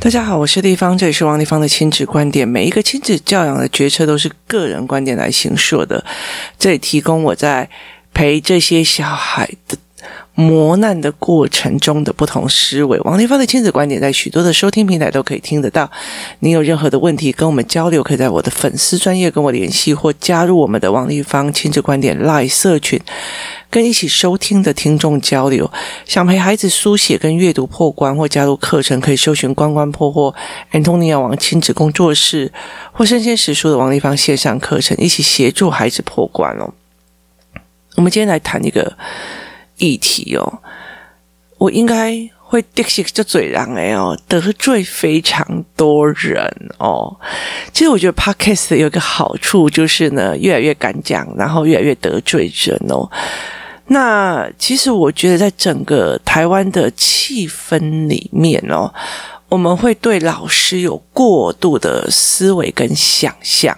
大家好，我是丽芳，这里是王丽芳的亲子观点。每一个亲子教养的决策都是个人观点来形塑的，这里提供我在陪这些小孩的磨难的过程中的不同思维。王立芳的亲子观点在许多的收听平台都可以听得到。你有任何的问题跟我们交流，可以在我的粉丝专业跟我联系，或加入我们的王立芳亲子观点 Live 社群。跟一起收听的听众交流，想陪孩子书写跟阅读破关或加入课程，可以搜寻“关关破”或 Antonia 王亲子工作室或生鲜时书的王立芳线上课程，一起协助孩子破关哦。我们今天来谈一个议题哦，我应该。会得罪就嘴痒哎哦，得罪非常多人哦。其实我觉得 Podcast 有一个好处就是呢，越来越敢讲，然后越来越得罪人哦。那其实我觉得在整个台湾的气氛里面哦，我们会对老师有过度的思维跟想象。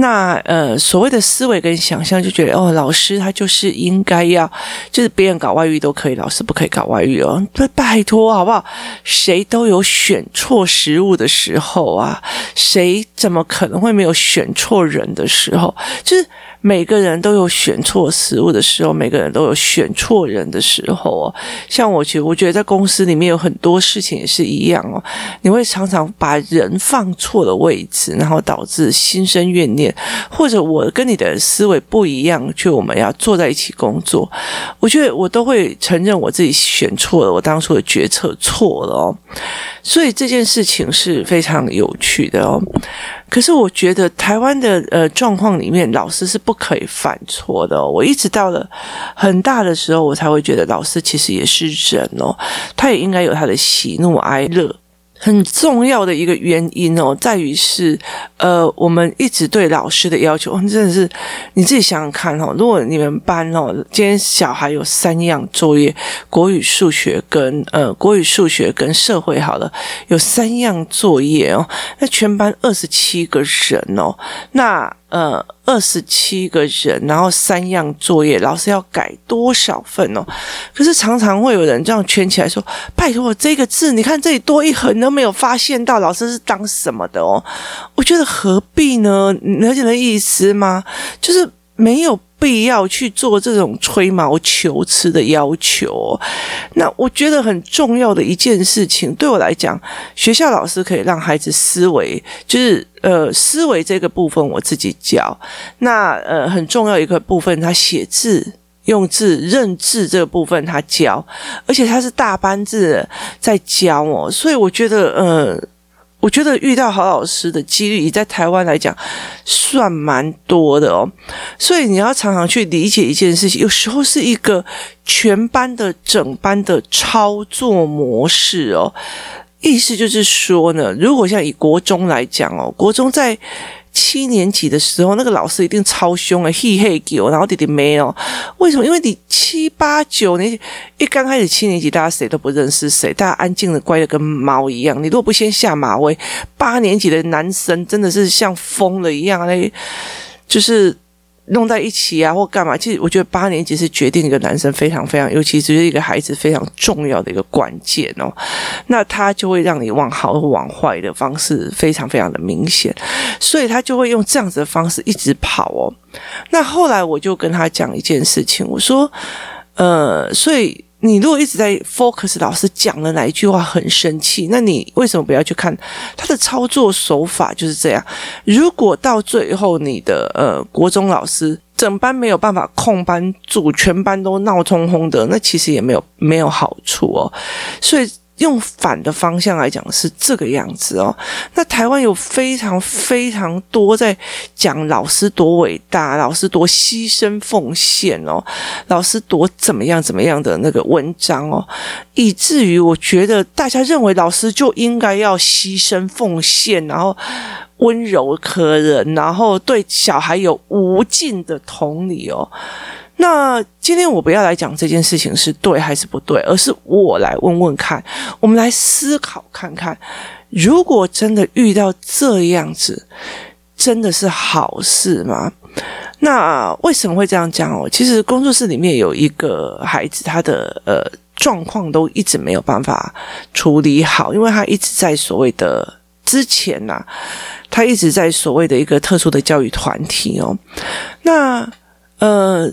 那呃，所谓的思维跟想象，就觉得哦，老师他就是应该要，就是别人搞外遇都可以，老师不可以搞外遇哦。拜拜托，好不好？谁都有选错食物的时候啊，谁怎么可能会没有选错人的时候？就是。每个人都有选错食物的时候，每个人都有选错人的时候哦。像我，其实我觉得在公司里面有很多事情也是一样哦。你会常常把人放错了位置，然后导致心生怨念，或者我跟你的思维不一样，就我们要坐在一起工作。我觉得我都会承认我自己选错了，我当初的决策错了哦。所以这件事情是非常有趣的哦。可是我觉得台湾的呃状况里面，老师是不可以犯错的。我一直到了很大的时候，我才会觉得老师其实也是人哦，他也应该有他的喜怒哀乐。很重要的一个原因哦，在于是，呃，我们一直对老师的要求，真的是你自己想想看哦。如果你们班哦，今天小孩有三样作业，国语、数学跟呃国语、数学跟社会好了，有三样作业哦，那全班二十七个人哦，那。呃，二十七个人，然后三样作业，老师要改多少份哦？可是常常会有人这样圈起来说：“拜托，这个字你看这里多一横都没有发现到，老师是当什么的哦？”我觉得何必呢？了解的意思吗？就是没有。必要去做这种吹毛求疵的要求。那我觉得很重要的一件事情，对我来讲，学校老师可以让孩子思维，就是呃思维这个部分我自己教。那呃很重要一个部分，他写字、用字、认字这个部分他教，而且他是大班制在教哦，所以我觉得呃。我觉得遇到好老师的几率，在台湾来讲算蛮多的哦。所以你要常常去理解一件事情，有时候是一个全班的整班的操作模式哦。意思就是说呢，如果像以国中来讲哦，国中在。七年级的时候，那个老师一定超凶啊，嘿嘿狗，然后弟弟没有。为什么？因为你七八九年级一刚开始七年级，大家谁都不认识谁，大家安静的乖的跟猫一样。你如果不先下马威，八年级的男生真的是像疯了一样嘞，就是。弄在一起啊，或干嘛？其实我觉得八年级是决定一个男生非常非常，尤其是一个孩子非常重要的一个关键哦。那他就会让你往好往坏的方式非常非常的明显，所以他就会用这样子的方式一直跑哦。那后来我就跟他讲一件事情，我说，呃，所以。你如果一直在 focus 老师讲的哪一句话很生气，那你为什么不要去看他的操作手法就是这样？如果到最后你的呃国中老师整班没有办法控班住，全班都闹哄哄的，那其实也没有没有好处哦，所以。用反的方向来讲是这个样子哦。那台湾有非常非常多在讲老师多伟大，老师多牺牲奉献哦，老师多怎么样怎么样的那个文章哦，以至于我觉得大家认为老师就应该要牺牲奉献，然后温柔可人，然后对小孩有无尽的同理哦。那今天我不要来讲这件事情是对还是不对，而是我来问问看，我们来思考看看，如果真的遇到这样子，真的是好事吗？那为什么会这样讲哦？其实工作室里面有一个孩子，他的呃状况都一直没有办法处理好，因为他一直在所谓的之前呐、他一直在所谓的一个特殊的教育团体哦，那呃。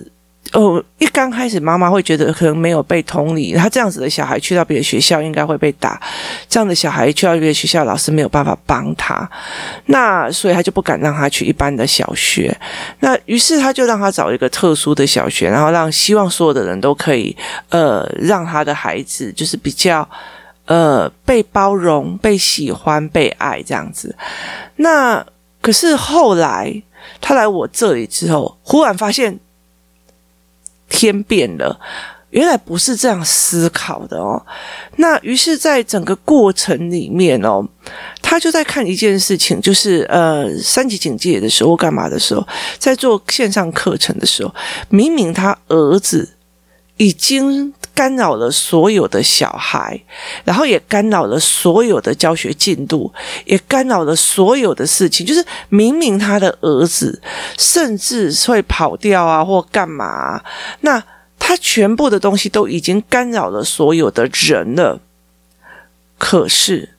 哦，一刚开始，妈妈会觉得可能没有被同理，他这样子的小孩去到别的学校应该会被打，这样的小孩去到别的学校，老师没有办法帮他，那所以他就不敢让他去一般的小学，那于是他就让他找一个特殊的小学，然后让希望所有的人都可以，呃，让他的孩子就是比较，呃，被包容、被喜欢、被爱这样子。那可是后来他来我这里之后，忽然发现。天变了，原来不是这样思考的哦。那于是，在整个过程里面哦，他就在看一件事情，就是呃，三级警戒的时候，干嘛的时候，在做线上课程的时候，明明他儿子已经干扰了所有的小孩，然后也干扰了所有的教学进度，也干扰了所有的事情，就是明明他的儿子甚至会跑掉啊，或干嘛，那他全部的东西都已经干扰了所有的人了，可是，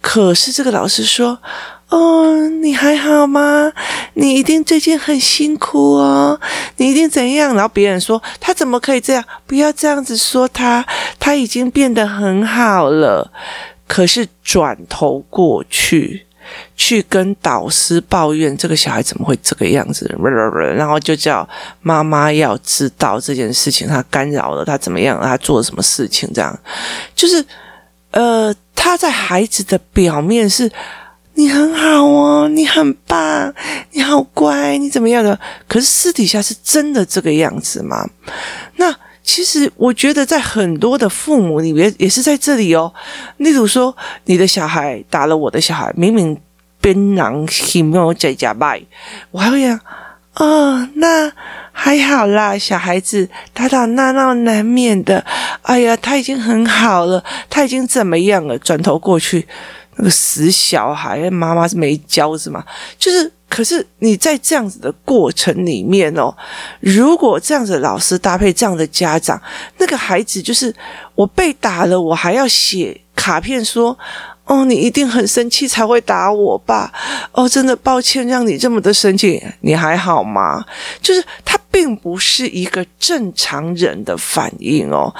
可是这个老师说。哦，你还好吗？你一定最近很辛苦哦。你一定怎样？然后别人说他怎么可以这样？不要这样子说他，他已经变得很好了。可是转头过去，去跟导师抱怨这个小孩怎么会这个样子？然后就叫妈妈要知道这件事情，他干扰了他怎么样？他做了什么事情？这样就是呃，他在孩子的表面是。你很好哦，你很棒，你好乖，你怎么样的？可是私底下是真的这个样子吗？那其实我觉得，在很多的父母里面也是在这里哦。例如说，你的小孩打了我的小孩，明明边狼心没有在家拜，我还会讲哦，那还好啦，小孩子打打闹闹难免的。哎呀，他已经很好了，他已经怎么样了？转头过去。那个死小孩，妈妈是没教是吗？就是，可是你在这样子的过程里面哦，如果这样子老师搭配这样的家长，那个孩子就是我被打了，我还要写卡片说。哦，你一定很生气才会打我吧？哦，真的抱歉让你这么的生气，你还好吗？就是他并不是一个正常人的反应哦，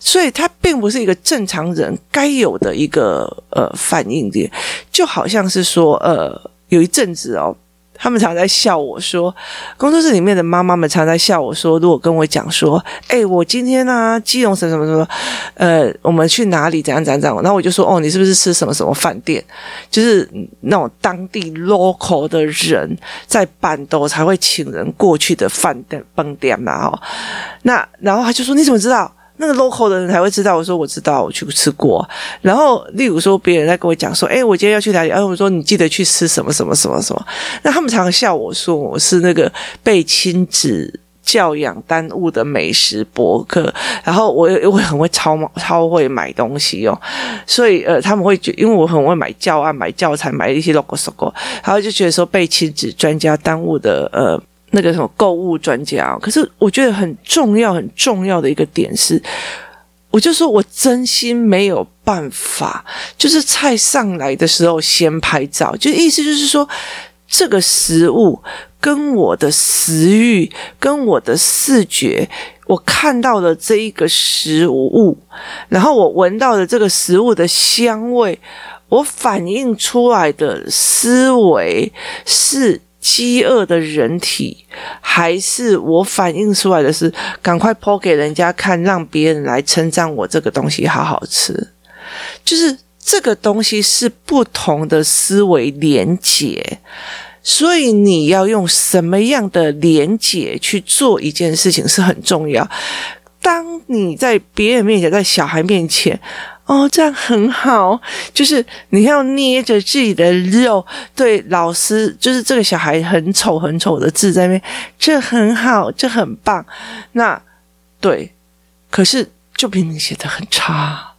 所以他并不是一个正常人该有的一个呃反应点，就好像是说呃有一阵子哦。他们常在笑我说，工作室里面的妈妈们常在笑我说，如果跟我讲说，哎、我今天呢、基隆什么什么什么，呃，我们去哪里？怎样怎样怎样？然后我就说，哦，你是不是吃什么什么饭店？就是那种当地 local 的人在办桌才会请人过去的饭店饭店嘛？哦，那然后他就说，你怎么知道？那个 local 的人才会知道。我说我知道，我去吃过。然后，例如说，别人在跟我讲说：“哎，我今天要去哪里？”哎，我说：“你记得去吃什么什么什么什么。”那他们常常笑我说：“我是那个被亲子教养耽误的美食博客。”然后我又会很会超超会买东西哦，所以呃，他们会觉得因为我很会买教案、买教材、买一些 logo logo，然后就觉得说被亲子专家耽误的呃。那个什么购物专家，可是我觉得很重要、很重要的一个点是，我就说我真心没有办法，就是菜上来的时候先拍照，就意思就是说，这个食物跟我的食欲、跟我的视觉，我看到了这一个食物，然后我闻到了这个食物的香味，我反映出来的思维是。饥饿的人体，还是我反映出来的是赶快剖给人家看，让别人来称赞我这个东西好好吃。就是这个东西是不同的思维连结，所以你要用什么样的连结去做一件事情是很重要。当你在别人面前，在小孩面前。哦，这样很好，就是你要捏着自己的肉，对老师，就是这个小孩很丑很丑的字在那边，这很好，这很棒。那对，可是就明明写的很差，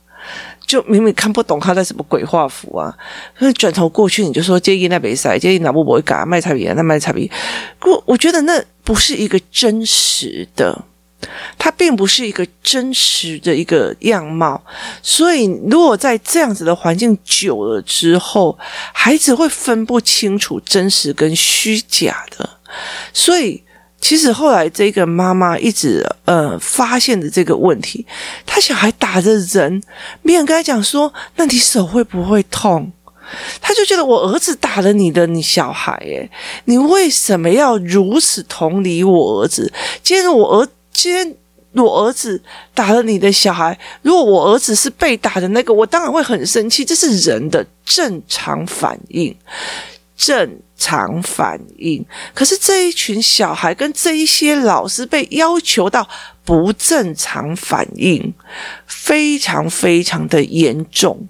就明明看不懂他在什么鬼画符啊。那转头过去你就说建议那比赛，建议哪部不会改卖差别，那卖差别。不，我觉得那不是一个真实的。它并不是一个真实的一个样貌，所以如果在这样子的环境久了之后，孩子会分不清楚真实跟虚假的。所以，其实后来这个妈妈一直呃发现的这个问题，他小孩打着人，没人跟他讲说，那你手会不会痛？他就觉得我儿子打了你的你小孩，诶，你为什么要如此同理我儿子？今天我儿，今天我儿子打了你的小孩，如果我儿子是被打的那个，我当然会很生气，这是人的正常反应。正常反应，可是这一群小孩跟这一些老师被要求到不正常反应，非常非常的严重。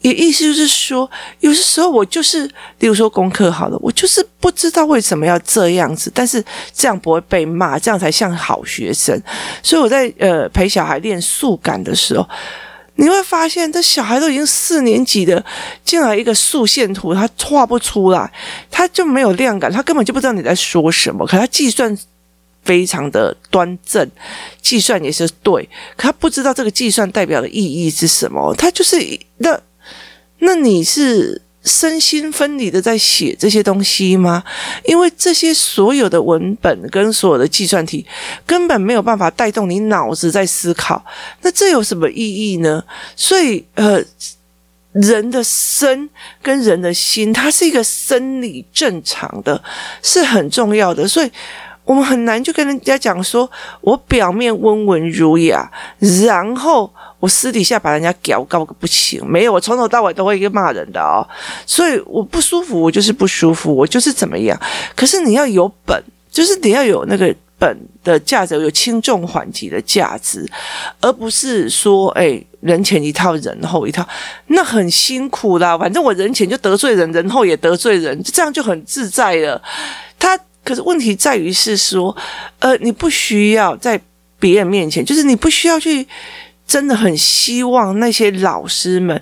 也意思就是说，有些时候我就是，例如说功课好了，我就是不知道为什么要这样子，但是这样不会被骂，这样才像好学生。所以我在呃陪小孩练速感的时候。你会发现，这小孩都已经四年级的，进来一个竖线图，他画不出来，他就没有量感，他根本就不知道你在说什么。可他计算非常的端正，计算也是对，可他不知道这个计算代表的意义是什么。他就是那，那你是？身心分离的在写这些东西吗？因为这些所有的文本跟所有的计算题根本没有办法带动你脑子在思考，那这有什么意义呢？所以，呃，人的身跟人的心，它是一个生理正常的，是很重要的。所以我们很难就跟人家讲说，我表面温文儒雅，然后。我私底下把人家屌高个不行，没有，我从头到尾都会一个骂人的哦，所以我不舒服，我就是不舒服，我就是怎么样。可是你要有本，就是你要有那个本的价值，有轻重缓急的价值，而不是说，哎，人前一套，人后一套，那很辛苦啦。反正我人前就得罪人，人后也得罪人，这样就很自在了。他可是问题在于是说，呃，你不需要在别人面前，就是你不需要去。真的很希望那些老师们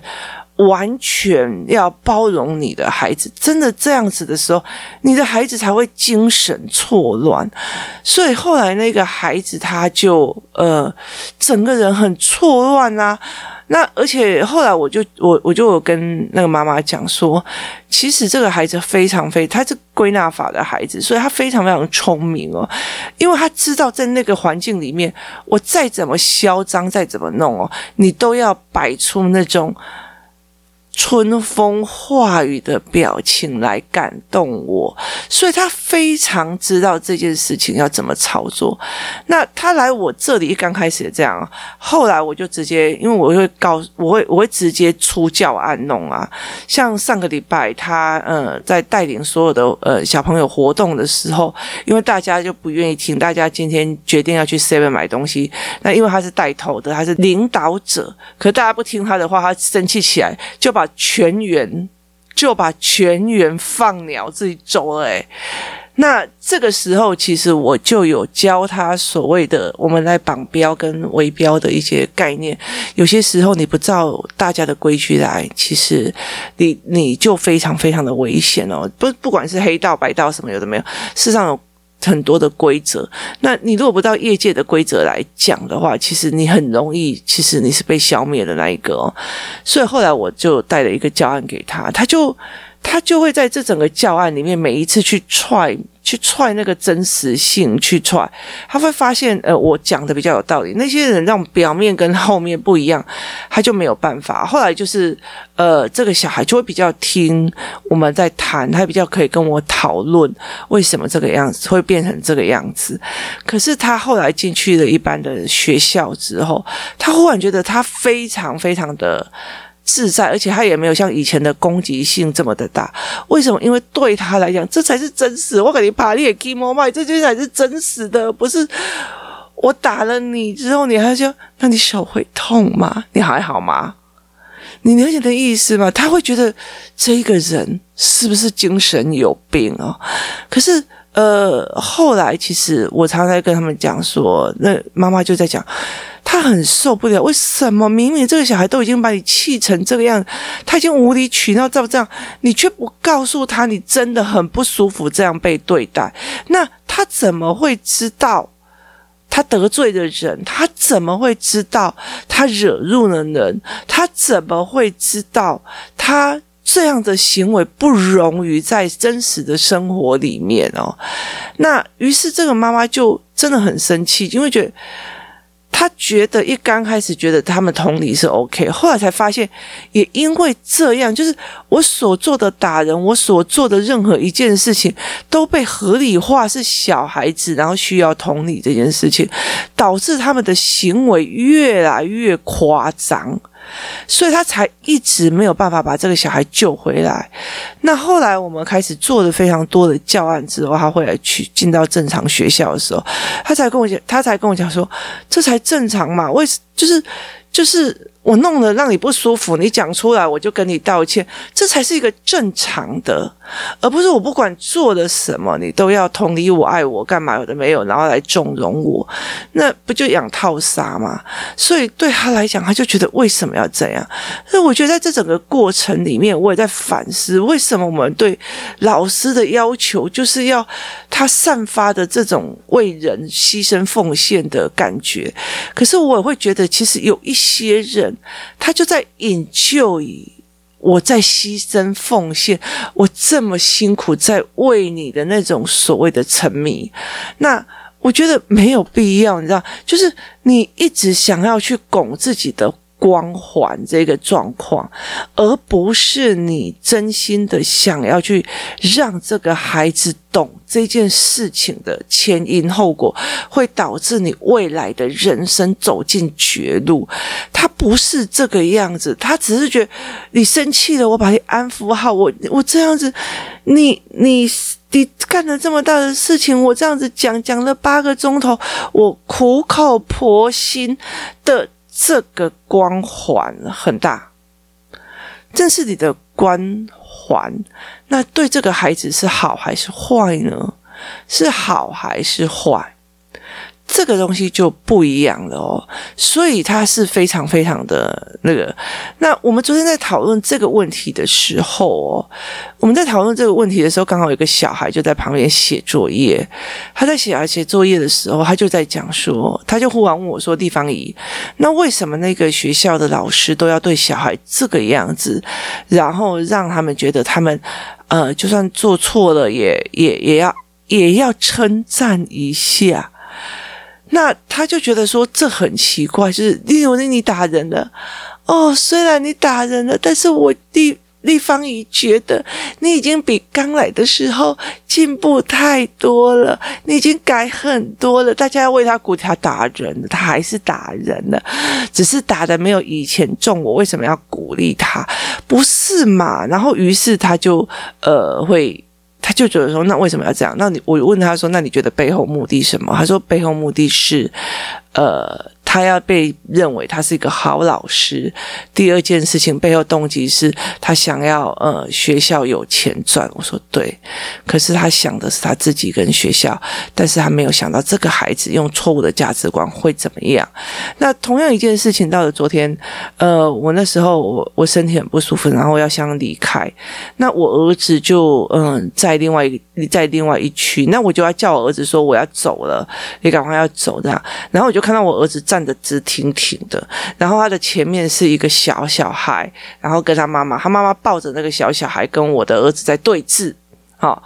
完全要包容你的孩子，真的这样子的时候，你的孩子才会精神错乱。所以后来那个孩子他就呃，整个人很错乱啊。那而且后来我就我我就有跟那个妈妈讲说，其实这个孩子非常非他是归纳法的孩子，所以他非常非常聪明哦，因为他知道在那个环境里面，我再怎么嚣张，再怎么弄哦，你都要摆出那种。春风化雨的表情来感动我，所以他非常知道这件事情要怎么操作。那他来我这里一刚开始这样，后来我就直接，因为我会告，我会我会直接出教案弄啊。像上个礼拜他呃在带领所有的呃小朋友活动的时候，因为大家就不愿意听，大家今天决定要去 Seven 买东西，那因为他是带头的，他是领导者，可大家不听他的话，他生气起来就把。全员就把全员放鸟，自己走了。诶，那这个时候，其实我就有教他所谓的我们来绑标跟围标的一些概念。有些时候你不照大家的规矩来，其实你你就非常非常的危险哦。不，不管是黑道白道什么有的没有，事实上有。很多的规则，那你如果不到业界的规则来讲的话，其实你很容易，其实你是被消灭的那一个哦。所以后来我就带了一个教案给他，他就他就会在这整个教案里面每一次去踹。去踹那个真实性，去踹，他会发现，呃，我讲的比较有道理。那些人让表面跟后面不一样，他就没有办法。后来就是，呃，这个小孩就会比较听我们在谈，他比较可以跟我讨论为什么这个样子会变成这个样子。可是他后来进去了一般的学校之后，他忽然觉得他非常非常的。自在，而且他也没有像以前的攻击性这么的大。为什么？因为对他来讲，这才是真实。我给你爬你也 keep on 卖，这些才是真实的，不是我打了你之后，你还说，那你手会痛吗？你还好吗？你了解的意思吗？他会觉得这个人是不是精神有病哦？可是，呃，后来其实我常常跟他们讲说，那妈妈就在讲。他很受不了，为什么明明这个小孩都已经把你气成这个样子，他已经无理取闹，照这样，你却不告诉他，你真的很不舒服这样被对待，那他怎么会知道？他得罪的人，他怎么会知道他惹怒了人？他怎么会知道他这样的行为不容于在真实的生活里面哦？那于是这个妈妈就真的很生气，因为觉得。她觉得一刚开始觉得他们同理是 OK，后来才发现，也因为这样，就是我所做的打人，我所做的任何一件事情都被合理化，是小孩子，然后需要同理这件事情，导致他们的行为越来越夸张。所以他才一直没有办法把这个小孩救回来。那后来我们开始做了非常多的教案之后，他回来去进到正常学校的时候，他才跟我讲，他才跟我讲说，这才正常嘛？为什就是就是。我弄得让你不舒服，你讲出来我就跟你道歉，这才是一个正常的，而不是我不管做了什么，你都要同理我、爱我，干嘛有的没有，然后来纵容我，那不就养套杀吗？所以对他来讲，他就觉得为什么要这样？所以我觉得在这整个过程里面，我也在反思，为什么我们对老师的要求就是要他散发的这种为人牺牲奉献的感觉，可是我也会觉得，其实有一些人。他就在引咎于我在牺牲奉献，我这么辛苦在为你的那种所谓的沉迷，那我觉得没有必要，你知道，就是你一直想要去拱自己的。光环这个状况，而不是你真心的想要去让这个孩子懂这件事情的前因后果，会导致你未来的人生走进绝路。他不是这个样子，他只是觉得你生气了，我把你安抚好，我我这样子，你你你干了这么大的事情，我这样子讲讲了八个钟头，我苦口婆心的。这个光环很大，正是你的光环。那对这个孩子是好还是坏呢？是好还是坏？这个东西就不一样了哦，所以它是非常非常的那个。那我们昨天在讨论这个问题的时候哦，我们在讨论这个问题的时候，刚好有个小孩就在旁边写作业。他在写写作业的时候，他就在讲说，他就忽然问我说：“地方姨，那为什么那个学校的老师都要对小孩这个样子，然后让他们觉得他们呃，就算做错了也，也也也要也要称赞一下？”那他就觉得说，这很奇怪，就是例如你打人了，哦，虽然你打人了，但是我地地方已觉得你已经比刚来的时候进步太多了，你已经改很多了，大家要为他鼓。他打人，他还是打人了，只是打得没有以前重。我为什么要鼓励他？不是嘛？然后于是他就呃会。他就觉得说，那为什么要这样？那你我问他说，那你觉得背后目的什么？他说背后目的是，呃。他要被认为他是一个好老师。第二件事情背后动机是他想要呃学校有钱赚。我说对，可是他想的是他自己跟学校，但是他没有想到这个孩子用错误的价值观会怎么样。那同样一件事情到了昨天，呃，我那时候我我身体很不舒服，然后要想离开，那我儿子就嗯、在另外一在另外一区，那我就要叫我儿子说我要走了，你赶快要走这样，然后我就看到我儿子站的直挺挺的，然后他的前面是一个小小孩，然后跟他妈妈，他妈妈抱着那个小小孩，跟我的儿子在对峙，好，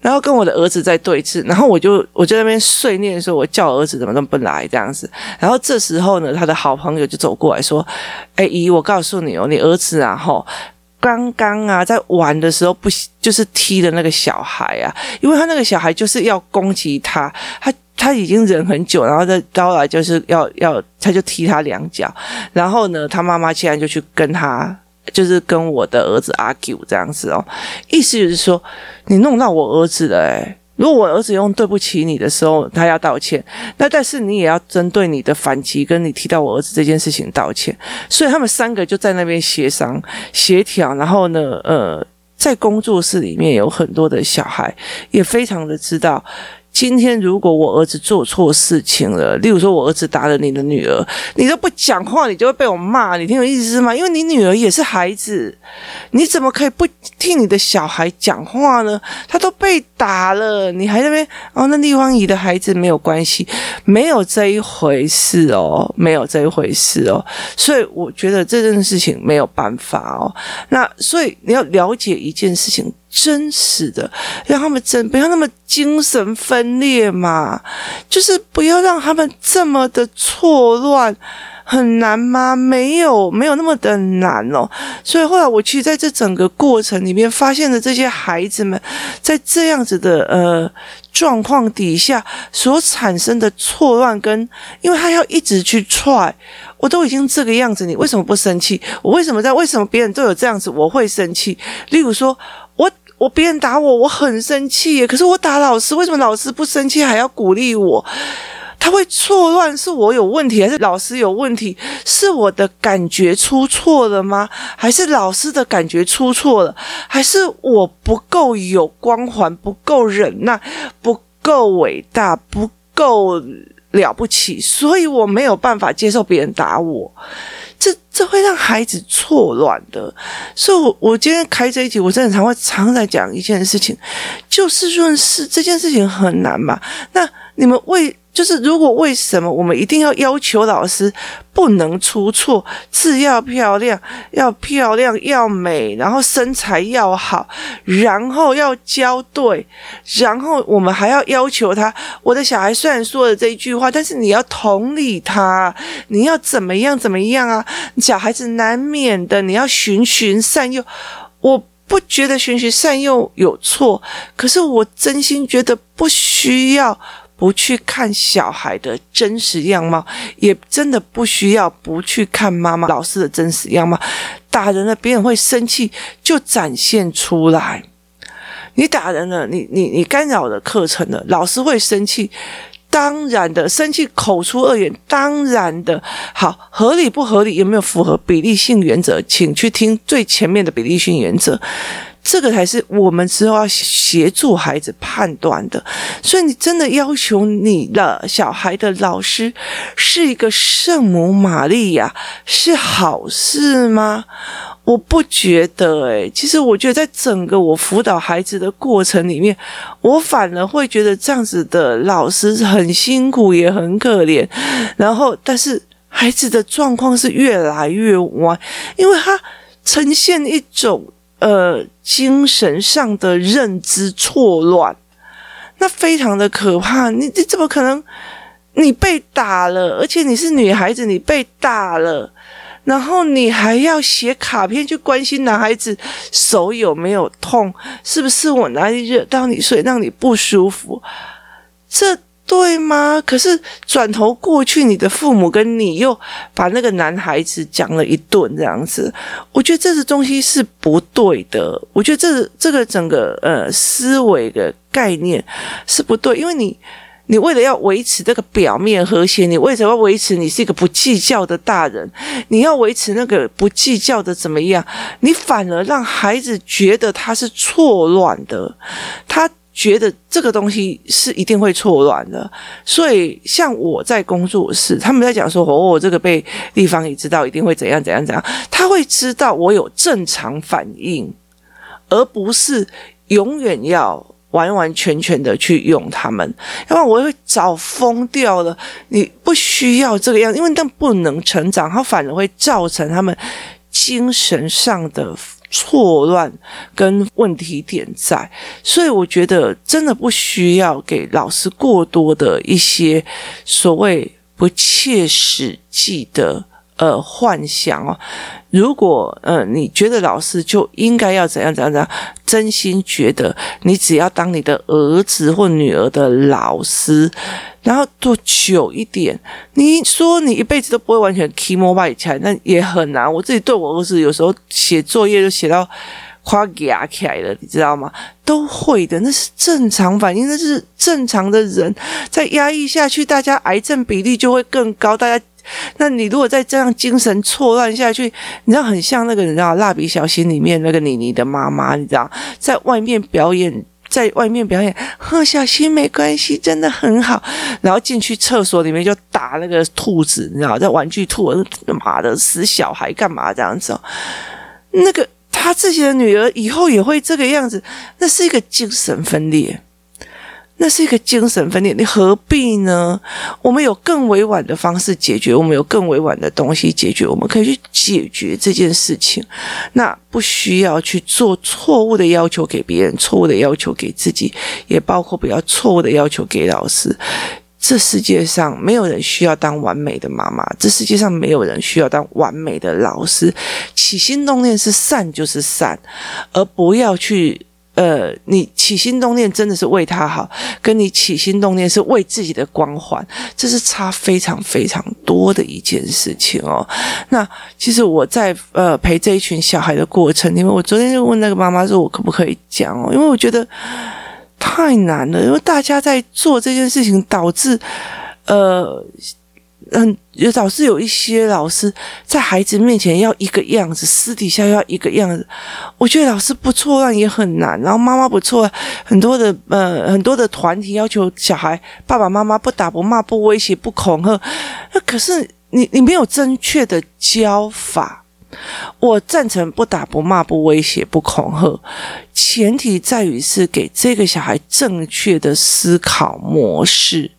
然后跟我的儿子在对峙，然后我就我就在那边碎念说，我叫儿子怎么那么不来这样子，然后这时候呢，他的好朋友就走过来说，哎姨，我告诉你哦，你儿子啊，吼，刚刚啊在玩的时候不就是踢的那个小孩啊，因为他那个小孩就是要攻击他，他。他已经忍很久，然后再招来就是要要，他就踢他两脚，然后呢，他妈妈竟然就去跟他，就是跟我的儿子阿 Q 这样子哦，意思就是说你弄到我儿子了诶，如果我儿子用对不起你的时候，他要道歉，那但是你也要针对你的反击跟你提到我儿子这件事情道歉，所以他们三个就在那边协商协调，然后呢，呃，在工作室里面有很多的小孩，也非常的知道。今天如果我儿子做错事情了，例如说我儿子打了你的女儿，你都不讲话，你就会被我骂，你听我意思吗？因为你女儿也是孩子，你怎么可以不替你的小孩讲话呢？他都被打了，你还在那边哦？那立方姨的孩子没有关系，没有这一回事哦，没有这一回事哦。所以我觉得这件事情没有办法哦。那所以你要了解一件事情。真实的，让他们真不要那么精神分裂嘛，就是不要让他们这么的错乱，很难吗？没有，没有那么的难哦。所以后来我其实在这整个过程里面，发现了这些孩子们在这样子的呃状况底下所产生的错乱，跟因为他要一直去踹，我都已经这个样子，你为什么不生气？我为什么在？为什么别人都有这样子，我会生气？例如说，我。别人打我，我很生气。可是我打老师，为什么老师不生气还要鼓励我？他会错乱，是我有问题，还是老师有问题？是我的感觉出错了吗？还是老师的感觉出错了？还是我不够有光环，不够忍耐，不够伟大，不够了不起，所以我没有办法接受别人打我。这会让孩子错乱的，所以我，我我今天开这一集，我真的常会常在讲一件事情，就事论事，这件事情很难嘛。那你们为就是，如果为什么我们一定要要求老师不能出错，字要漂亮，要漂亮，要美，然后身材要好，然后要教对，然后我们还要要求他，我的小孩虽然说了这一句话，但是你要同理他，你要怎么样怎么样啊？小孩子难免的，你要循循善诱。我不觉得循循善诱有错，可是我真心觉得不需要。不去看小孩的真实样貌，也真的不需要不去看妈妈、老师的真实样貌。打人了，别人会生气，就展现出来。你打人了，你你你干扰了课程了，老师会生气，当然的，生气口出恶言，当然的。好，合理不合理？有没有符合比例性原则？请去听最前面的比例性原则。这个才是我们之后要协助孩子判断的，所以你真的要求你的小孩的老师是一个圣母玛利亚，是好事吗？我不觉得诶，其实我觉得在整个我辅导孩子的过程里面，我反而会觉得这样子的老师很辛苦，也很可怜。然后，但是孩子的状况是越来越歪，因为他呈现一种。呃，精神上的认知错乱，那非常的可怕。你你怎么可能？你被打了，而且你是女孩子，你被打了，然后你还要写卡片去关心男孩子手有没有痛，是不是我哪里惹到你，所以让你不舒服？这。对吗？可是转头过去，你的父母跟你又把那个男孩子讲了一顿，这样子，我觉得这个东西是不对的。我觉得这这个整个呃思维的概念是不对，因为你你为了要维持这个表面和谐，你为什么要维持你是一个不计较的大人？你要维持那个不计较的怎么样？你反而让孩子觉得他是错乱的，他。觉得这个东西是一定会错乱的，所以像我在工作室，他们在讲说，哦，我这个被立方体知道一定会怎样怎样怎样，他会知道我有正常反应，而不是永远要完完全全的去用他们，要不然我会早疯掉了。你不需要这个样，因为那不能成长，它反而会造成他们精神上的。错乱跟问题点在，所以我觉得真的不需要给老师过多的一些所谓不切实际的呃幻想哦。如果呃你觉得老师就应该要怎样怎样怎样，真心觉得你只要当你的儿子或女儿的老师。然后多久一点？你说你一辈子都不会完全 keep mobile 起来，那也很难。我自己对我儿子有时候写作业就写到快哑起来了，你知道吗？都会的，那是正常反应，那是正常的人。再压抑下去，大家癌症比例就会更高。大家，那你如果再这样精神错乱下去，你知道很像那个你知道蜡笔小新里面那个妮妮的妈妈，你知道在外面表演。在外面表演，呵，小心没关系，真的很好。然后进去厕所里面就打那个兔子，你知道，在玩具兔，妈的死小孩干嘛这样子？那个他自己的女儿以后也会这个样子，那是一个精神分裂。那是一个精神分裂，你何必呢？我们有更委婉的方式解决，我们有更委婉的东西解决，我们可以去解决这件事情。那不需要去做错误的要求给别人，错误的要求给自己，也包括不要错误的要求给老师。这世界上没有人需要当完美的妈妈，这世界上没有人需要当完美的老师。起心动念是善就是善，而不要去。呃，你起心动念真的是为他好，跟你起心动念是为自己的光环，这是差非常非常多的一件事情哦。那其实我在呃陪这一群小孩的过程，因为我昨天就问那个妈妈说，我可不可以讲哦？因为我觉得太难了，因为大家在做这件事情，导致呃。嗯，有老是有一些老师在孩子面前要一个样子，私底下要一个样子。我觉得老师不错，但也很难。然后妈妈不错，很多的呃很多的团体要求小孩爸爸妈妈不打不骂不威胁不恐吓。那可是你你没有正确的教法。我赞成不打不骂不威胁不恐吓，前提在于是给这个小孩正确的思考模式。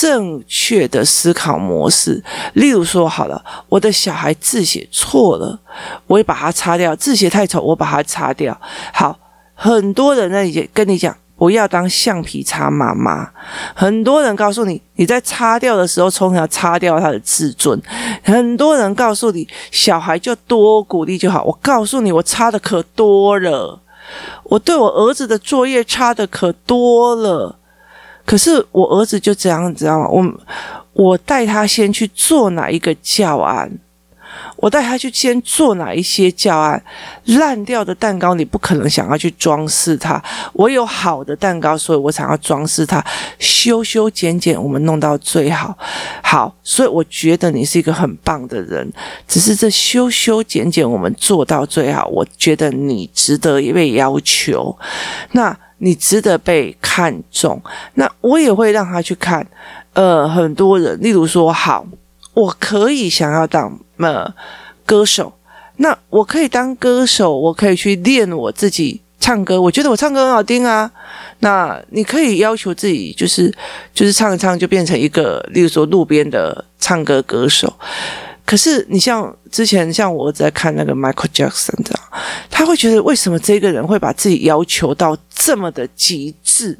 正确的思考模式，例如说，好了，我的小孩字写错了，我会把它擦掉；字写太丑，我把它擦掉。好，很多人呢也跟你讲，不要当橡皮擦妈妈。很多人告诉你，你在擦掉的时候，从小擦掉他的自尊。很多人告诉你，小孩就多鼓励就好。我告诉你，我擦的可多了，我对我儿子的作业擦的可多了。可是我儿子就这样，你知道吗？我我带他先去做哪一个教案，我带他去先做哪一些教案，烂掉的蛋糕你不可能想要去装饰它。我有好的蛋糕，所以我想要装饰它，修修剪剪，我们弄到最好。好，所以我觉得你是一个很棒的人。只是这修修剪剪，我们做到最好，我觉得你值得一被要求。那。你值得被看重，那我也会让他去看。呃，很多人，例如说，好，我可以想要当呃歌手，那我可以当歌手，我可以去练我自己唱歌。我觉得我唱歌很好听啊。那你可以要求自己，就是就是唱一唱，就变成一个，例如说路边的唱歌歌手。可是你像之前像我在看那个 Michael Jackson 这样，他会觉得为什么这个人会把自己要求到这么的极致，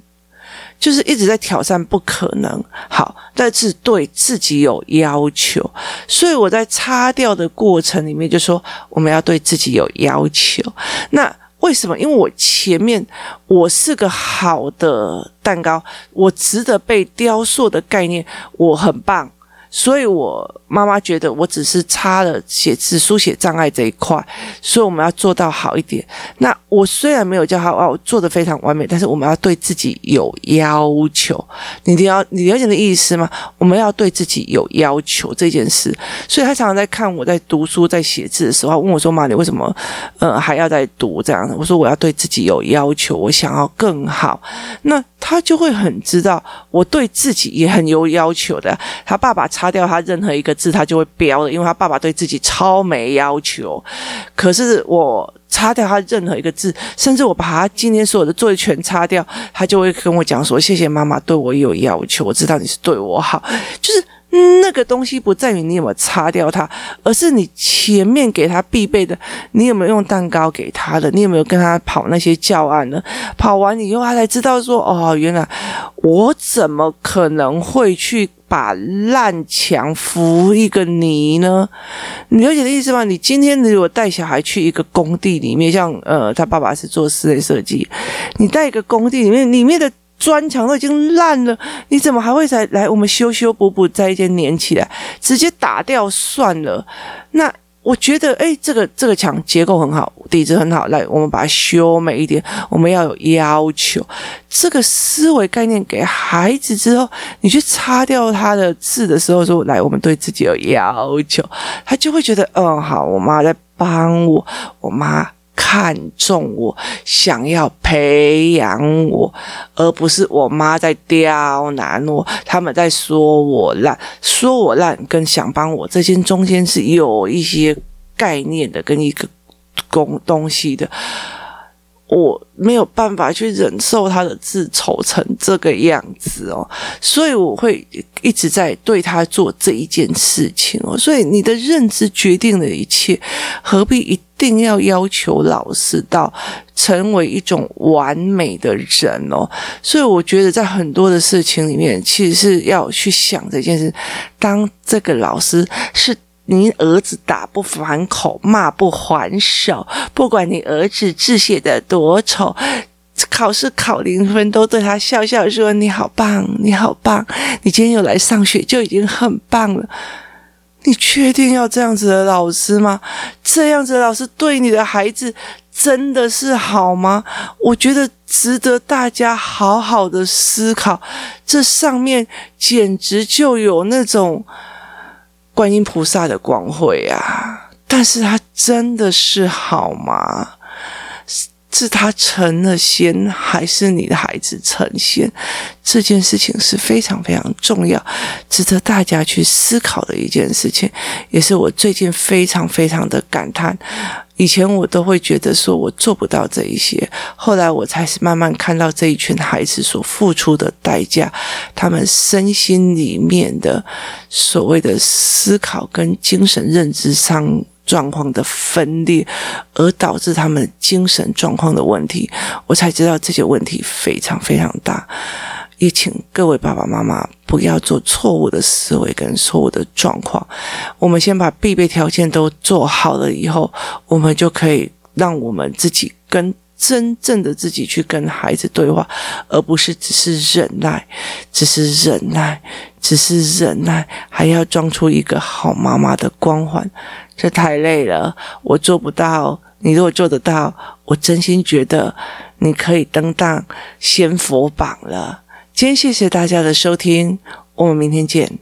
就是一直在挑战不可能。好，但是对自己有要求，所以我在擦掉的过程里面就说我们要对自己有要求。那为什么？因为我前面我是个好的蛋糕，我值得被雕塑的概念，我很棒。所以，我妈妈觉得我只是差了写字书写障碍这一块，所以我们要做到好一点。那我虽然没有叫他哦做得非常完美，但是我们要对自己有要求。你了你了解的意思吗？我们要对自己有要求这件事。所以他常常在看我在读书在写字的时候，问我说：“妈，你为什么呃还要再读这样子？”我说：“我要对自己有要求，我想要更好。”那他就会很知道我对自己也很有要求的。他爸爸擦掉他任何一个字，他就会飙的，因为他爸爸对自己超没要求。可是我擦掉他任何一个字，甚至我把他今天所有的作业全擦掉，他就会跟我讲说：“谢谢妈妈对我有要求，我知道你是对我好。”就是。那个东西不在于你有没有擦掉它，而是你前面给他必备的，你有没有用蛋糕给他的，你有没有跟他跑那些教案呢？跑完以后，他才知道说，哦，原来我怎么可能会去把烂墙扶一个泥呢？你了解的意思吗？你今天如果带小孩去一个工地里面，像呃，他爸爸是做室内设计，你带一个工地里面，里面的。砖墙都已经烂了，你怎么还会再来？我们修修补补，再一间粘起来，直接打掉算了。那我觉得，哎，这个这个墙结构很好，底子很好，来，我们把它修美一点。我们要有要求，这个思维概念给孩子之后，你去擦掉他的字的时候，说，来，我们对自己有要求，他就会觉得，嗯，好，我妈在帮我，我妈。看重我，想要培养我，而不是我妈在刁难我，他们在说我烂，说我烂跟想帮我这些中间是有一些概念的，跟一个公东西的。我没有办法去忍受他的字丑成这个样子哦，所以我会一直在对他做这一件事情哦。所以你的认知决定了一切，何必一定要要求老师到成为一种完美的人哦？所以我觉得在很多的事情里面，其实是要去想这件事。当这个老师是。你儿子打不还口，骂不还手，不管你儿子字写得多丑，考试考零分，都对他笑笑说：“你好棒，你好棒，你今天有来上学就已经很棒了。”你确定要这样子的老师吗？这样子的老师对你的孩子真的是好吗？我觉得值得大家好好的思考。这上面简直就有那种。观音菩萨的光辉啊，但是他真的是好吗？是他成了仙，还是你的孩子成仙？这件事情是非常非常重要，值得大家去思考的一件事情，也是我最近非常非常的感叹。以前我都会觉得说我做不到这一些，后来我才是慢慢看到这一群孩子所付出的代价，他们身心里面的所谓的思考跟精神认知上。状况的分裂，而导致他们精神状况的问题，我才知道这些问题非常非常大。也请各位爸爸妈妈不要做错误的思维跟错误的状况。我们先把必备条件都做好了以后，我们就可以让我们自己跟。真正的自己去跟孩子对话，而不是只是忍耐，只是忍耐，只是忍耐，还要装出一个好妈妈的光环，这太累了，我做不到。你如果做得到，我真心觉得你可以登当仙佛榜了。今天谢谢大家的收听，我们明天见。